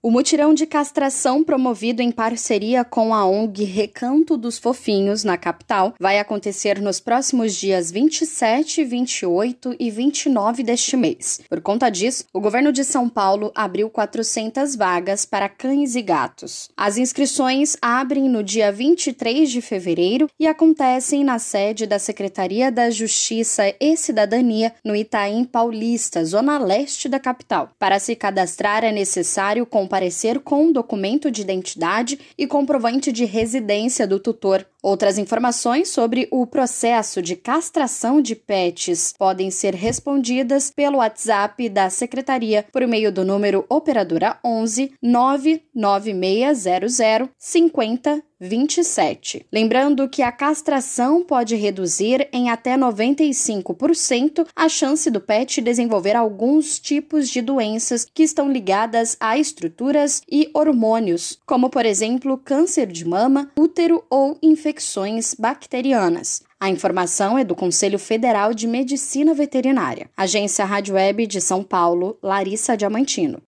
O mutirão de castração promovido em parceria com a ONG Recanto dos Fofinhos, na capital, vai acontecer nos próximos dias 27, 28 e 29 deste mês. Por conta disso, o governo de São Paulo abriu 400 vagas para cães e gatos. As inscrições abrem no dia 23 de fevereiro e acontecem na sede da Secretaria da Justiça e Cidadania, no Itaim Paulista, zona leste da capital. Para se cadastrar é necessário comparecer com documento de identidade e comprovante de residência do tutor. Outras informações sobre o processo de castração de pets podem ser respondidas pelo WhatsApp da Secretaria por meio do número operadora 11 99600 50 27. Lembrando que a castração pode reduzir em até 95% a chance do pet desenvolver alguns tipos de doenças que estão ligadas a estruturas e hormônios, como por exemplo câncer de mama, útero ou infecções bacterianas. A informação é do Conselho Federal de Medicina Veterinária. Agência Rádio Web de São Paulo, Larissa Diamantino.